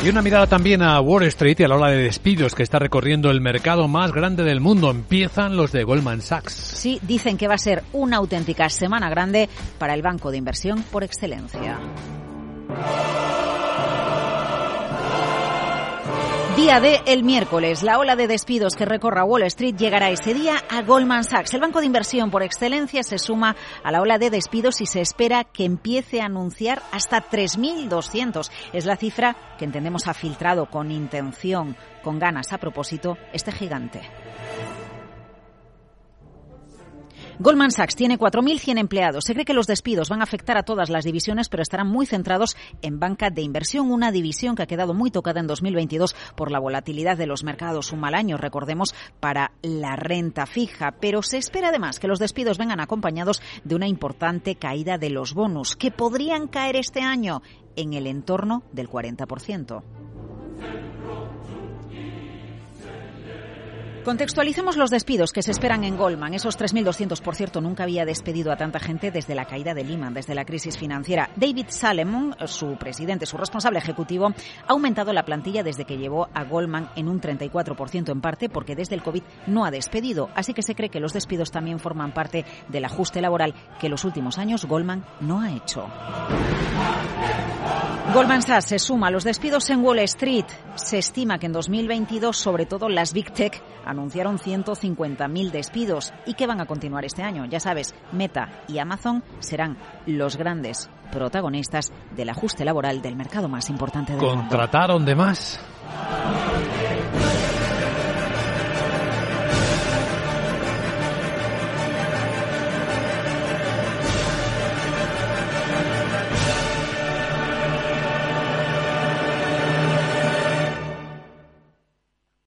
Y una mirada también a Wall Street y a la ola de despidos que está recorriendo el mercado más grande del mundo. Empiezan los de Goldman Sachs. Sí, dicen que va a ser una auténtica semana grande para el banco de inversión por excelencia. Día de el miércoles. La ola de despidos que recorra Wall Street llegará ese día a Goldman Sachs. El banco de inversión por excelencia se suma a la ola de despidos y se espera que empiece a anunciar hasta 3.200. Es la cifra que entendemos ha filtrado con intención, con ganas a propósito, este gigante. Goldman Sachs tiene 4.100 empleados. Se cree que los despidos van a afectar a todas las divisiones, pero estarán muy centrados en banca de inversión, una división que ha quedado muy tocada en 2022 por la volatilidad de los mercados. Un mal año, recordemos, para la renta fija. Pero se espera además que los despidos vengan acompañados de una importante caída de los bonus, que podrían caer este año en el entorno del 40%. Contextualicemos los despidos que se esperan en Goldman. Esos 3.200, por cierto, nunca había despedido a tanta gente desde la caída de Lehman, desde la crisis financiera. David Salomon, su presidente, su responsable ejecutivo, ha aumentado la plantilla desde que llevó a Goldman en un 34%, en parte porque desde el COVID no ha despedido. Así que se cree que los despidos también forman parte del ajuste laboral que los últimos años Goldman no ha hecho. Goldman Sachs se suma a los despidos en Wall Street. Se estima que en 2022, sobre todo las Big Tech, anunciaron 150.000 despidos y que van a continuar este año. Ya sabes, Meta y Amazon serán los grandes protagonistas del ajuste laboral del mercado más importante del mundo. ¿Contrataron de más?